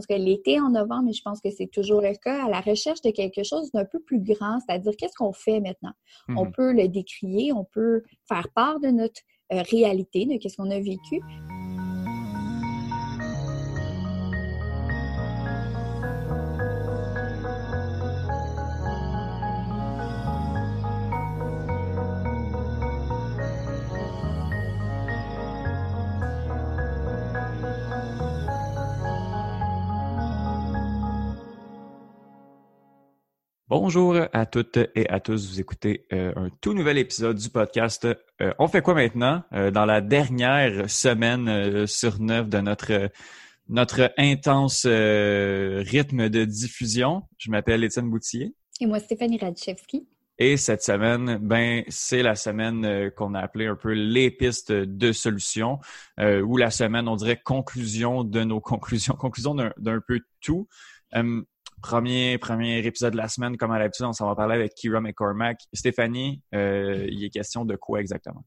Parce que l'été en novembre, mais je pense que c'est toujours le cas, à la recherche de quelque chose d'un peu plus grand, c'est-à-dire qu'est-ce qu'on fait maintenant? Mhm. On peut le décrier, on peut faire part de notre euh, réalité, de qu'est-ce qu'on a vécu. Bonjour à toutes et à tous. Vous écoutez euh, un tout nouvel épisode du podcast. Euh, on fait quoi maintenant? Euh, dans la dernière semaine sur neuf de notre notre intense rythme de diffusion. Je m'appelle Étienne Boutier. Et moi, Stéphanie Radchevski. Et cette semaine, ben c'est la semaine qu'on a appelée un peu les pistes de solutions, ou la semaine, on dirait conclusion de nos conclusions, conclusion d'un d'un peu tout. Premier premier épisode de la semaine, comme à l'habitude, on s'en va parler avec Kira McCormack. Stéphanie, euh, il est question de quoi exactement?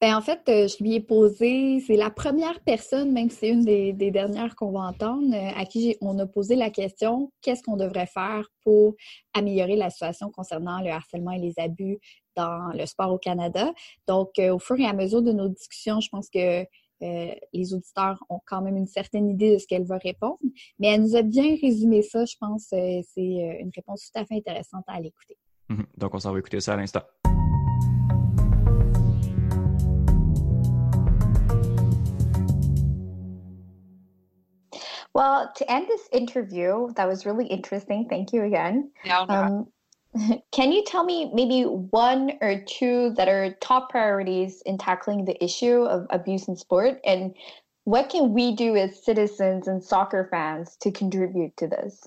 Ben, en fait, euh, je lui ai posé, c'est la première personne, même si c'est une des, dernières qu'on va entendre, euh, à qui on a posé la question qu'est-ce qu'on devrait faire pour améliorer la situation concernant le harcèlement et les abus dans le sport au Canada? Donc, au fur et à mesure de nos discussions, je pense que euh, les auditeurs ont quand même une certaine idée de ce qu'elle va répondre, mais elle nous a bien résumé ça. Je pense que c'est euh, une réponse tout à fait intéressante à l'écouter. Mhm. Donc, on s'en va écouter ça à l'instant. Well, to end this interview, that was really interesting. Thank you again. Yeah, Um, can you tell me maybe one or two that are top priorities in tackling the issue of abuse in sport? And what can we do as citizens and soccer fans to contribute to this?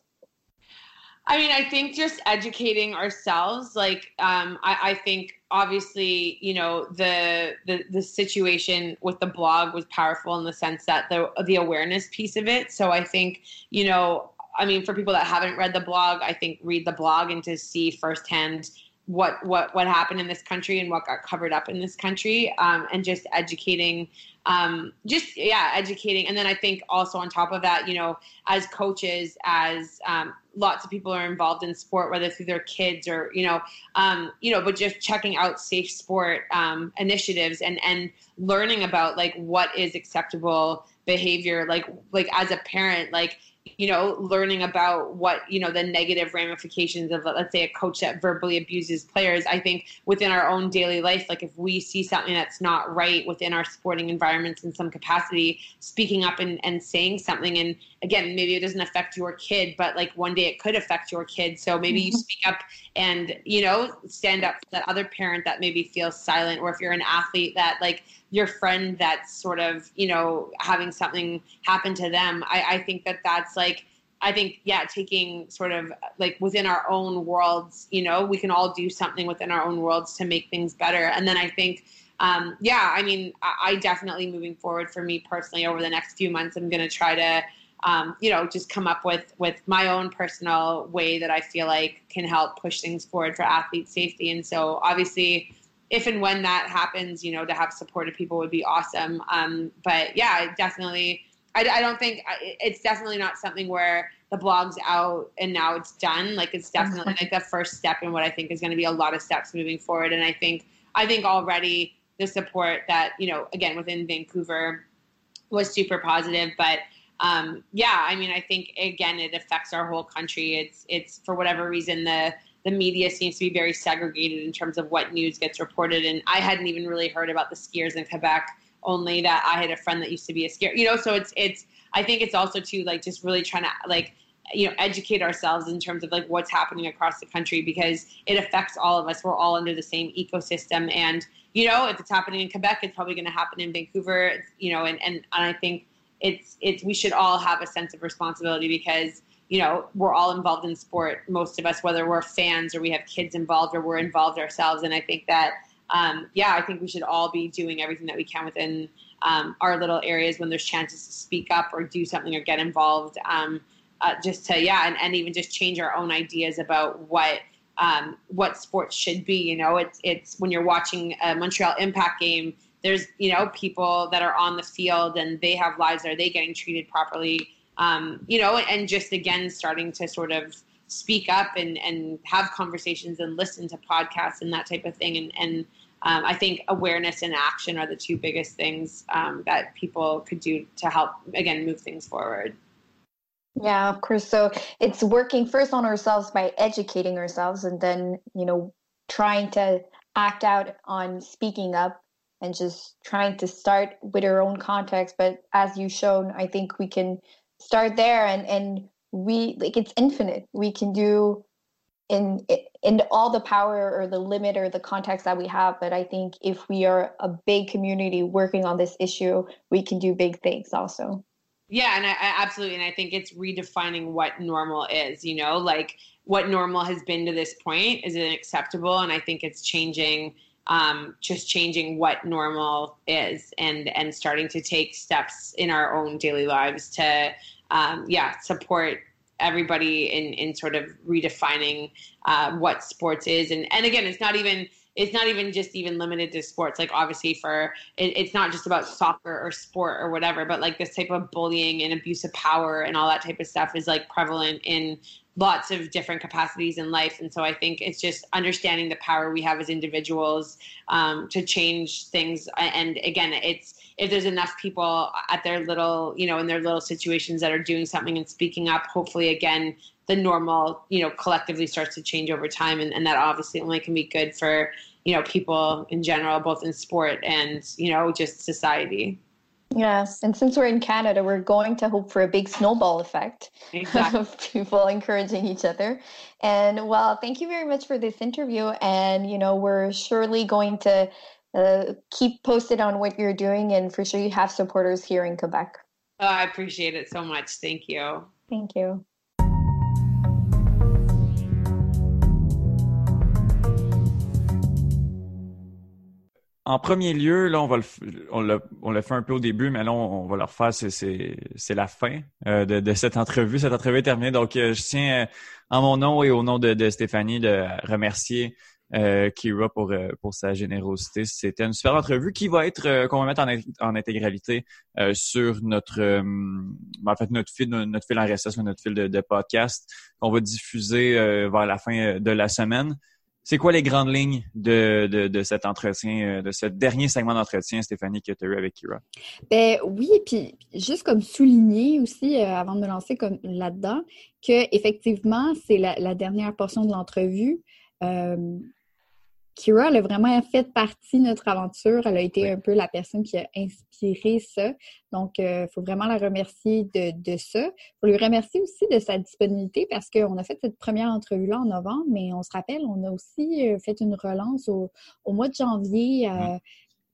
I mean, I think just educating ourselves. Like, um, I, I think obviously, you know, the, the the situation with the blog was powerful in the sense that the the awareness piece of it. So I think, you know, I mean, for people that haven't read the blog, I think read the blog and to see firsthand what what what happened in this country and what got covered up in this country, um, and just educating um, just yeah, educating. And then I think also on top of that, you know, as coaches, as um, lots of people are involved in sport, whether through their kids or you know, um, you know, but just checking out safe sport um, initiatives and and learning about like what is acceptable behavior, like like as a parent, like you know, learning about what, you know, the negative ramifications of, let's say, a coach that verbally abuses players. I think within our own daily life, like if we see something that's not right within our sporting environments in some capacity, speaking up and, and saying something. And again, maybe it doesn't affect your kid, but like one day it could affect your kid. So maybe you mm-hmm. speak up and, you know, stand up for that other parent that maybe feels silent. Or if you're an athlete that, like, your friend that's sort of you know having something happen to them i, I think that that's like i think yeah taking sort of like within our own worlds you know we can all do something within our own worlds to make things better and then i think um, yeah i mean I, definitely moving forward for me personally over the next few months i'm going to try to um, you know just come up with with my own personal way that i feel like can help push things forward for athlete safety and so obviously if and when that happens, you know, to have supportive people would be awesome. Um, but yeah, definitely, I, I don't think it's definitely not something where the blog's out and now it's done. Like it's definitely like the first step in what I think is going to be a lot of steps moving forward. And I think, I think already the support that, you know, again, within Vancouver was super positive, but um, yeah, I mean, I think again, it affects our whole country. It's, it's for whatever reason, the, the media seems to be very segregated in terms of what news gets reported. And I hadn't even really heard about the skiers in Quebec. Only that I had a friend that used to be a skier. You know, so it's it's. I think it's also too like just really trying to like you know educate ourselves in terms of like what's happening across the country because it affects all of us. We're all under the same ecosystem, and you know if it's happening in Quebec, it's probably going to happen in Vancouver. You know, and and, and I think it's it's we should all have a sense of responsibility because you know we're all involved in sport most of us whether we're fans or we have kids involved or we're involved ourselves and i think that um, yeah i think we should all be doing everything that we can within um, our little areas when there's chances to speak up or do something or get involved. Um, uh, just to yeah and, and even just change our own ideas about what um, what sports should be you know? It's it's when you're watching a montreal impact game there's you know people that are on the field and they have lives are they getting treated properly? Um, you know and just again starting to sort of speak up and and have conversations and listen to podcasts and that type of thing and and um, I think awareness and action are the two biggest things um, that people could do to help again move things forward. Yeah, of course. So it's working first on ourselves by educating ourselves and then, you know, trying to act out on speaking up and just trying to start with our own context. But as you've shown, I think we can start there and, and we like it's infinite. We can do in in all the power or the limit or the context that we have. But I think if we are a big community working on this issue, we can do big things also. Yeah, and I, I, absolutely, and I think it's redefining what normal is. You know, like what normal has been to this point is acceptable, and I think it's changing. Um, just changing what normal is, and and starting to take steps in our own daily lives to, um, yeah, support everybody in in sort of redefining uh, what sports is, and and again, it's not even it's not even just even limited to sports. Like obviously for it, it's not just about soccer or sport or whatever, but like this type of bullying and abuse of power and all that type of stuff is like prevalent in lots of different capacities in life. And so I think it's just understanding the power we have as individuals um, to change things. And again, it's if there's enough people at their little, you know, in their little situations that are doing something and speaking up, hopefully again the normal, you know, collectively starts to change over time. And, and that obviously only can be good for you know people in general both in sport and you know just society Yes, and since we're in Canada, we're going to hope for a big snowball effect exactly. of people encouraging each other. And well, thank you very much for this interview. And you know, we're surely going to uh, keep posted on what you're doing, and for sure, you have supporters here in Quebec. Oh, I appreciate it so much. Thank you. Thank you. En premier lieu, là, on va le, on l'a fait un peu au début, mais là, on, va le refaire. C'est la fin euh, de, cette entrevue. Cette entrevue est terminée. Donc, euh, je tiens, euh, en mon nom et au nom de, Stéphanie, de remercier Kira pour, pour sa générosité. C'était une super entrevue qui va être, qu'on va mettre en, intégralité sur notre, en fait, notre fil, notre fil RSS, notre fil de, de podcast qu'on va diffuser vers la fin de la semaine. C'est quoi les grandes lignes de, de, cet entretien, euh, de ce dernier segment d'entretien, Stéphanie, que tu as eu avec Kira? Ben oui, puis juste comme souligner aussi, euh, avant de me lancer comme là-dedans, que effectivement, c'est la, dernière portion de l'entrevue. Euh, Kira, elle a vraiment fait partie de notre aventure. Elle a été un peu la personne qui a inspiré ça. Donc, il euh, faut vraiment la remercier de, ça. Il faut lui remercier aussi de sa disponibilité parce qu'on a fait cette première entrevue-là en novembre, mais on se rappelle, on a aussi euh, fait une relance au, mois de janvier euh,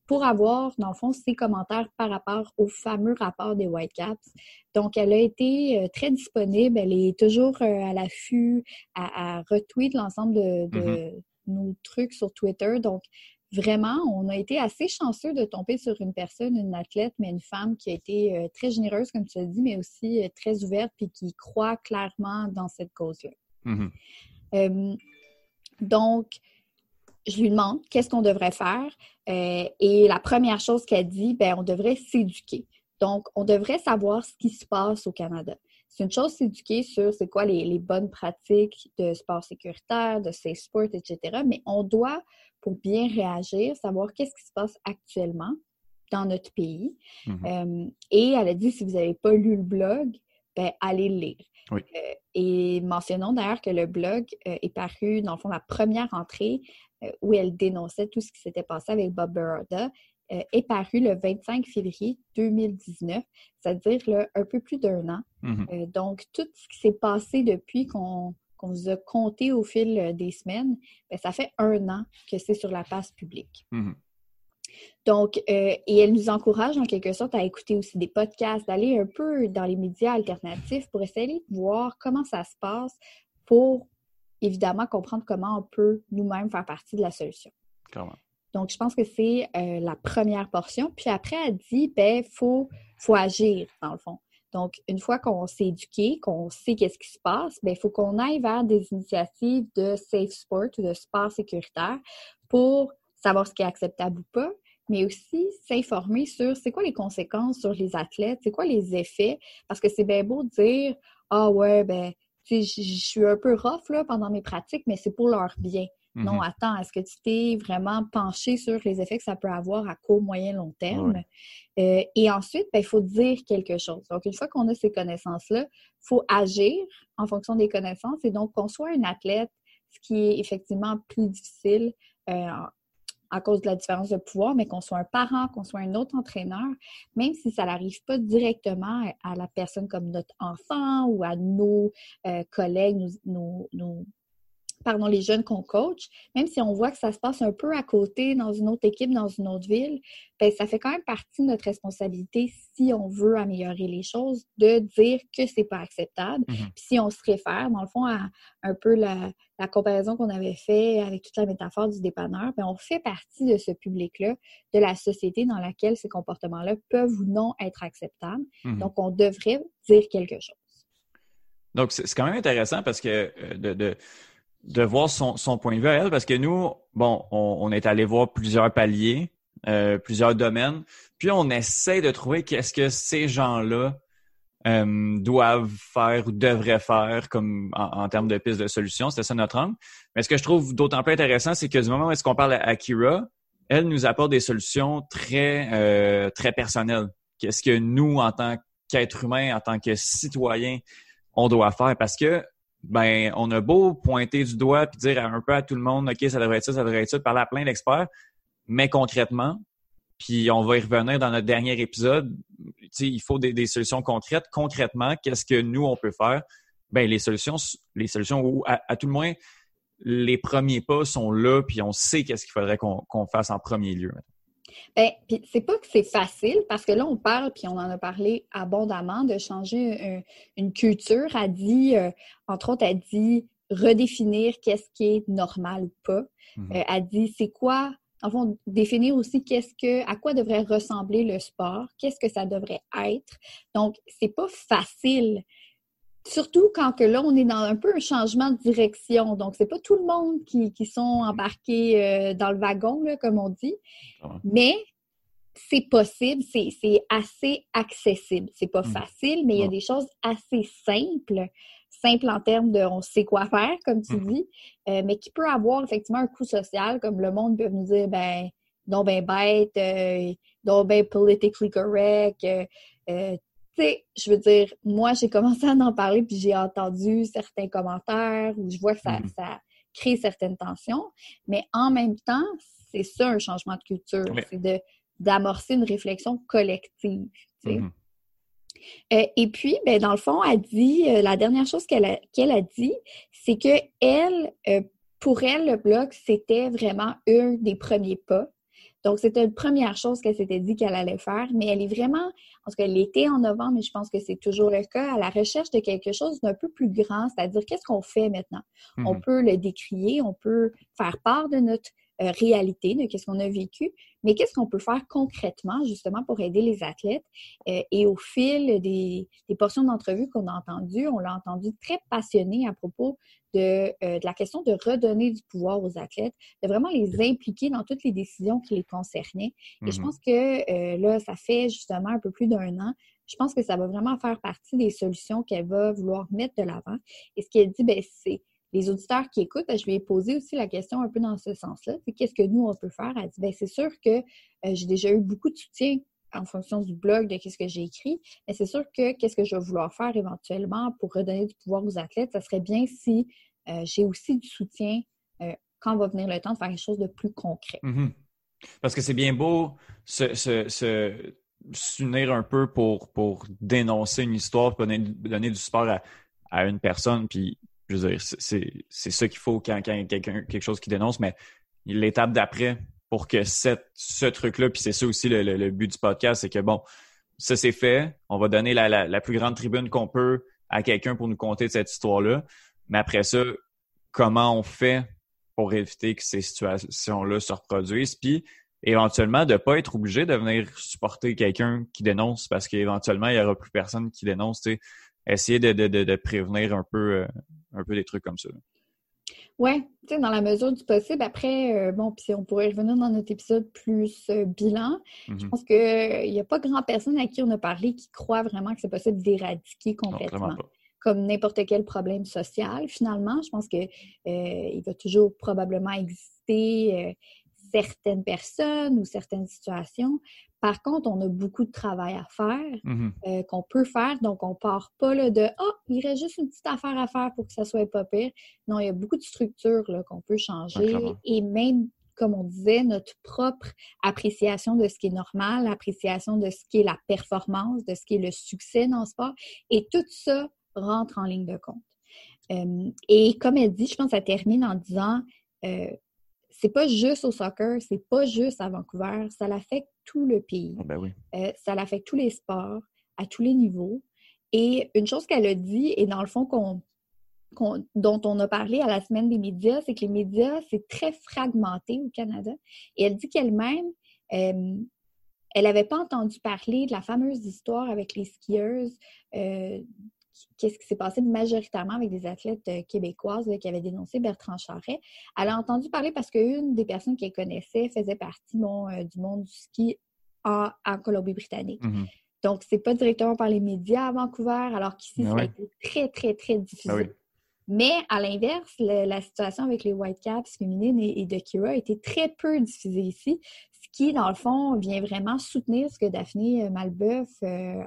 pour avoir, dans le fond, ses commentaires par rapport au fameux rapport des Whitecaps. Donc, elle a été très disponible. Elle est toujours à l'affût, à, à retweet l'ensemble de mm-hmm nos trucs sur Twitter. Donc, vraiment, on a été assez chanceux de tomber sur une personne, une athlète, mais une femme qui a été euh, très généreuse, comme tu l'as dit, mais aussi euh, très ouverte et qui croit clairement dans cette cause-là. Mm-hmm. Euh, donc, je lui demande qu'est-ce qu'on devrait faire. et la première chose qu'elle dit, ben, on devrait s'éduquer. Donc, on devrait savoir ce qui se passe au Canada c'est une chose s'éduquer sur c'est quoi les, bonnes pratiques de sport sécuritaire, de safe sport, etc. Mais on doit, pour bien réagir, savoir qu'est-ce qui se passe actuellement dans notre pays. Mm-hmm. Euh, et elle a dit, si vous n'avez pas lu le blog, ben, allez le lire. Euh, et mentionnons d'ailleurs que le blog euh, est paru, dans le fond, la première entrée où elle dénonçait tout ce qui s'était passé avec Bob Baroda euh, est paru le 25 février 2019, c'est-à-dire un peu plus d'un an. Mhm. Euh, donc, tout ce qui s'est passé depuis qu'on vous a compté au fil euh, des semaines, ben, ça fait un an que c'est sur la passe publique. Mhm. Donc, euh, et elle nous encourage en quelque sorte à écouter aussi des podcasts, d'aller un peu dans les médias alternatifs pour essayer de voir comment ça se passe pour évidemment comprendre comment on peut nous-mêmes faire partie de la solution. Donc, je pense que c'est euh, la première portion. Puis après, elle dit, ben, faut, faut agir, dans le fond. Donc, une fois qu'on s'est éduqué, qu'on sait qu'est-ce qui se passe, ben, il faut qu'on aille vers des initiatives de safe sport ou de sport sécuritaire pour savoir ce qui est acceptable ou pas, mais aussi s'informer sur c'est quoi les conséquences sur les athlètes, c'est quoi les effets, parce que c'est bien beau de dire ah ouais ben je suis un peu rough là, pendant mes pratiques, mais c'est pour leur bien. Non, mm-hmm. attends, est-ce que tu t'es vraiment penché sur les effets que ça peut avoir à court, moyen, long terme? Euh, et ensuite, ben, il faut dire quelque chose. Donc, une fois qu'on a ces connaissances-là, il faut agir en fonction des connaissances et donc qu'on soit un athlète, ce qui est effectivement plus difficile euh, à cause de la différence de pouvoir, mais qu'on soit un parent, qu'on soit un autre entraîneur, même si ça n'arrive pas directement à la personne comme notre enfant ou à nos euh, collègues, nos, nos, pardon, les jeunes qu'on coach, même si on voit que ça se passe un peu à côté dans une autre équipe, dans une autre ville, ben, ça fait quand même partie de notre responsabilité si on veut améliorer les choses, de dire que c'est pas acceptable. Mm-hmm. Puis si on se réfère, dans le fond, à un peu la, comparaison qu'on avait fait avec toute la métaphore du dépanneur, ben, on fait partie de ce public-là, de la société dans laquelle ces comportements-là peuvent ou non être acceptables. Mm-hmm. Donc, on devrait dire quelque chose. Donc, c'est quand même intéressant parce que euh, de de voir son, son, point de vue à elle, parce que nous, bon, on, est allé voir plusieurs paliers, euh, plusieurs domaines, puis on essaie de trouver qu'est-ce que ces gens-là euh, doivent faire ou devraient faire comme en, termes de pistes de solutions. C'était ça notre angle. Mais ce que je trouve d'autant plus intéressant, c'est que du moment où est-ce qu'on parle à Akira, elle nous apporte des solutions très, euh, très personnelles. Qu'est-ce que nous, en tant qu'être humain, en tant que citoyen, on doit faire? Parce que ben on a beau pointer du doigt puis dire un peu à tout le monde, OK, ça devrait être ça, ça devrait être ça, parler à plein d'experts, mais concrètement, puis on va y revenir dans notre dernier épisode, il faut des, solutions concrètes. Concrètement, qu'est-ce que nous, on peut faire? Ben les solutions, les solutions où, à, tout le moins, les premiers pas sont là, puis on sait qu'est-ce qu'il faudrait qu'on fasse en premier lieu. Bien, puis c'est pas que c'est facile parce que là, on parle, puis on en a parlé abondamment, de changer une culture. Elle dit, euh, entre autres, elle dit redéfinir qu'est-ce qui est normal ou pas. Euh, elle dit c'est quoi, en fond, définir aussi qu'est-ce que, à quoi devrait ressembler le sport, qu'est-ce que ça devrait être. Donc, c'est pas facile Surtout quand que là, on est dans un peu un changement de direction. Donc, c'est pas tout le monde qui, qui sont embarqués euh, dans le wagon, là, comme on dit. Mais c'est possible, c'est assez accessible. C'est pas mmh. facile, mais il y a des choses assez simples, simples en termes de on sait quoi faire, comme tu mmh. dis, euh, mais qui peut avoir effectivement un coût social, comme le monde peut nous dire, ben, non ben bête, euh, non ben politically correct, euh, sais, je veux dire, moi, j'ai commencé à en parler, puis j'ai entendu certains commentaires où je vois que ça, mm-hmm. crée certaines tensions. Mais en même temps, c'est ça un changement de culture. C'est de d'amorcer une réflexion collective. Mm-hmm. Euh, et puis, ben, dans le fond, elle dit, euh, la dernière chose qu'elle a, a dit, c'est que elle, euh, pour elle, le blog, c'était vraiment un des premiers pas. Donc, c'était une première chose qu'elle s'était dit qu'elle allait faire, mais elle est vraiment, parce qu'elle était en novembre, mais je pense que c'est toujours le cas, à la recherche de quelque chose d'un peu plus grand, c'est-à-dire qu'est-ce qu'on fait maintenant? On mhm. peut le décrier, on peut faire part de notre euh, réalité, de qu'est-ce qu'on a vécu, mais qu'est-ce qu'on peut faire concrètement justement pour aider les athlètes. Euh, et au fil des, des portions d'entrevue qu'on a entendues, on l'a entendu très passionné à propos de, euh, de, la question de redonner du pouvoir aux athlètes, de vraiment les impliquer dans toutes les décisions qui les concernaient. Et je mm-hmm. pense que là, ça fait justement un peu plus d'un an. Je pense que ça va vraiment faire partie des solutions qu'elle va vouloir mettre de l'avant. Et ce qu'elle dit, ben, c'est les auditeurs qui écoutent, ben, je vais poser aussi la question un peu dans ce sens-là. Qu'est-ce que nous, on peut faire? Elle dit, ben, c'est sûr que euh, j'ai déjà eu beaucoup de soutien en fonction du blog, de qu'est-ce que j'ai écrit. Mais c'est sûr que qu'est-ce que je vais vouloir faire éventuellement pour redonner du pouvoir aux athlètes, ça serait bien si euh, j'ai aussi du soutien euh, quand va venir le temps de faire quelque chose de plus concret. Mm-hmm. Parce que c'est bien beau s'unir un peu pour, dénoncer une histoire, pour donner, donner du support à, à, une personne, puis je veux dire, c'est ça qu'il faut quand, quand quelqu'un quelque chose qui dénonce, mais l'étape d'après pour que cette, ce truc-là, puis c'est ça aussi le, le, but du podcast, c'est que bon, ça c'est fait, on va donner la, la, la plus grande tribune qu'on peut à quelqu'un pour nous conter cette histoire-là. Mais après ça, comment on fait pour éviter que ces situations-là se reproduisent? Puis éventuellement, de pas être obligé de venir supporter quelqu'un qui dénonce parce qu'éventuellement, il n'y aura plus personne qui dénonce. Essayer de, de, de, prévenir un peu, euh, un peu des trucs comme ça. Oui, dans la mesure du possible. Après, euh, bon, puis on pourrait revenir dans notre épisode plus euh, bilan. Je mm-hmm. pense qu'il n'y a pas grand personne à qui on a parlé qui croit vraiment que c'est possible d'éradiquer complètement. comme n'importe quel problème social, finalement. Je pense qu'il il va toujours probablement exister certaines personnes ou certaines situations. Par contre, on a beaucoup de travail à faire mm-hmm. euh, qu'on peut faire. Donc, on part pas là, de « Ah, oh, il reste juste une petite affaire à faire pour que ça soit pas pire ». Non, il y a beaucoup de structures qu'on peut changer. et même, comme on disait, notre propre appréciation de ce qui est normal, l'appréciation de ce qui est la performance, de ce qui est le succès dans le sport. Et tout ça rentre en ligne de compte. Euh, et comme elle dit, je pense que ça termine en disant euh, c'est pas juste au soccer, c'est pas juste à Vancouver, ça l'affecte tout le pays. Ah, ben euh, ça l'affecte tous les sports, à tous les niveaux. Et une chose qu'elle a dit, et dans le fond qu'on, dont on a parlé à la semaine des médias, c'est que les médias, c'est très fragmenté au Canada. Et elle dit qu'elle-même, euh, elle n'avait pas entendu parler de la fameuse histoire avec les skieuses euh, qu'est-ce qui s'est passé majoritairement avec des athlètes euh, québécoises qui avaient dénoncé Bertrand Charret. Elle a entendu parler parce qu'une des personnes qu'elle connaissait faisait partie euh, du monde du ski en, Colombie-Britannique. Mm-hmm. Donc, c'est pas directement par les médias à Vancouver, alors qu'ici, ça a été très, très, très difficile. Ah Mais à l'inverse, la situation avec les Whitecaps féminines et, de Kira a été très peu diffusée ici, ce qui, dans le fond, vient vraiment soutenir ce que Daphné Malbeuf euh,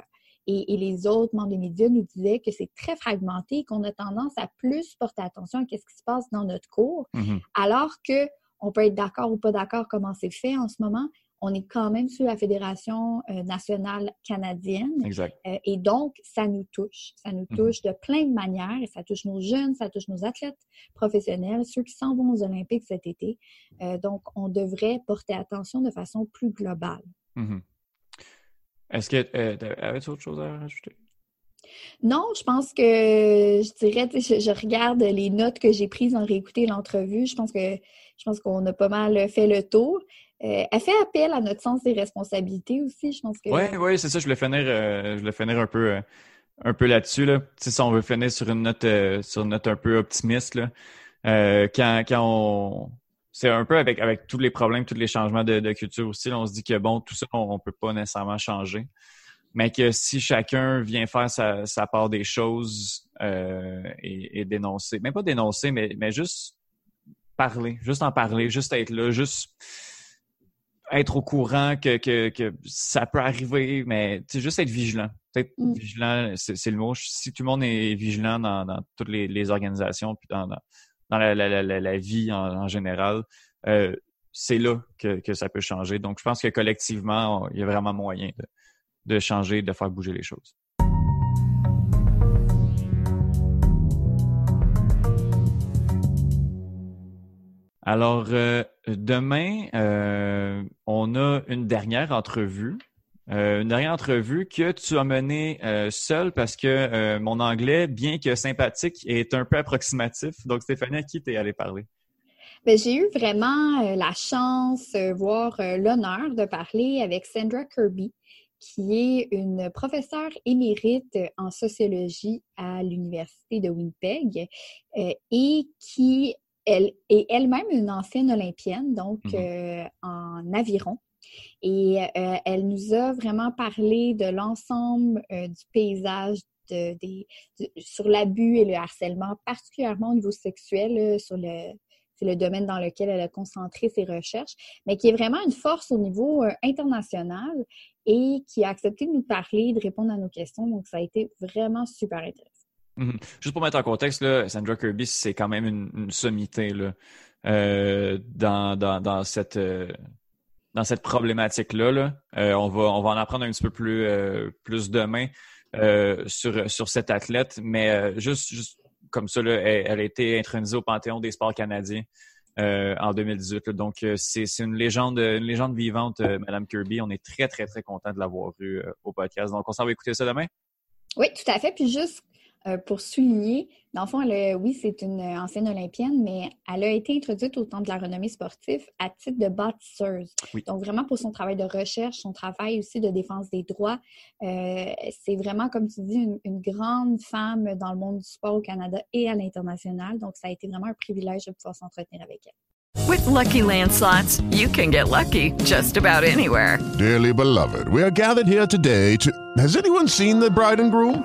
et, les autres membres des médias nous disaient que c'est très fragmenté, qu'on a tendance à plus porter attention à ce qui se passe dans notre cours, mm-hmm. alors que on peut être d'accord ou pas d'accord comment c'est fait en ce moment. On est quand même sous la Fédération euh, nationale canadienne. Exact. Euh, et donc, ça nous touche. Ça nous mm-hmm. touche de plein de manières. Et ça touche nos jeunes, ça touche nos athlètes professionnels, ceux qui s'en vont aux Olympiques cet été. Euh, donc, on devrait porter attention de façon plus globale. Mm-hmm. Est-ce que euh, avais-tu autre chose à rajouter? Non, je pense que je dirais, je, regarde les notes que j'ai prises en réécouter l'entrevue. Je pense que je pense qu'on a pas mal fait le tour. Euh, elle fait appel à notre sens des responsabilités aussi. Je pense que. Oui, oui, c'est ça. Je voulais finir, euh, je voulais finir un peu, euh, un peu là-dessus. Là. Si on veut finir sur une note, sur une note un peu optimiste, là, quand, quand on, c'est un peu avec, avec tous les problèmes, tous les changements de, culture aussi. on se dit que bon, tout ça, on ne peut pas nécessairement changer. Mais que si chacun vient faire sa, sa part des choses euh, et, dénoncer, même pas dénoncer, mais, mais juste parler, juste en parler, juste être là, juste être au courant que, que, que ça peut arriver, mais juste être vigilant. Peut-être mm. vigilant, c'est le mot. Si tout le monde est vigilant dans, dans toutes les, les organisations, puis dans, dans dans la, la, la, la vie en, général, euh, c'est là que, que, ça peut changer. Donc, je pense que collectivement, il y a vraiment moyen de, de changer, de faire bouger les choses. Alors, euh, demain, euh, on a une dernière entrevue euh, une dernière entrevue que tu as menée euh, seule parce que euh, mon anglais, bien que sympathique, est un peu approximatif. Donc, Stéphanie, à qui t'es allée parler? Ben, j'ai eu vraiment la chance, voire l'honneur de parler avec Sandra Kirby, qui est une professeure émérite en sociologie à l'Université de Winnipeg et qui elle, est elle-même une ancienne olympienne, donc mm-hmm. en aviron. Et euh, elle nous a vraiment parlé de l'ensemble euh, du paysage sur l'abus et le harcèlement, particulièrement au niveau sexuel, sur le, c'est le domaine dans lequel elle a concentré ses recherches, mais qui est vraiment une force au niveau euh, international et qui a accepté de nous parler, de répondre à nos questions. Donc, ça a été vraiment super intéressant. Mm-hmm. Juste pour mettre en contexte, là, Sandra Kirby, c'est quand même une, sommité là, dans, dans, cette, dans cette problématique-là. Là. Euh, on, va, on va en apprendre un petit peu plus, euh, plus demain euh, sur, sur cette athlète, mais juste, juste comme ça, là, elle, a été intronisée au Panthéon des sports canadiens en 2018. Donc, c'est une légende, une légende vivante, Madame Kirby. On est très, très, très content de l'avoir eu au podcast. Donc, on s'en va écouter ça demain? Oui, tout à fait. Puis juste pour souligner, dans le fond, oui, c'est une ancienne olympienne, mais elle a été introduite au temps de la renommée sportive à titre de bâtisseuse. Donc, vraiment pour son travail de recherche, son travail aussi de défense des droits. Euh, c'est vraiment, comme tu dis, une, une, grande femme dans le monde du sport au Canada et à l'international. Donc, ça a été vraiment un privilège de pouvoir s'entretenir avec elle. With lucky landslots, you can get lucky just about anywhere. Dearly beloved, we are gathered here today to. Has anyone seen the bride and groom?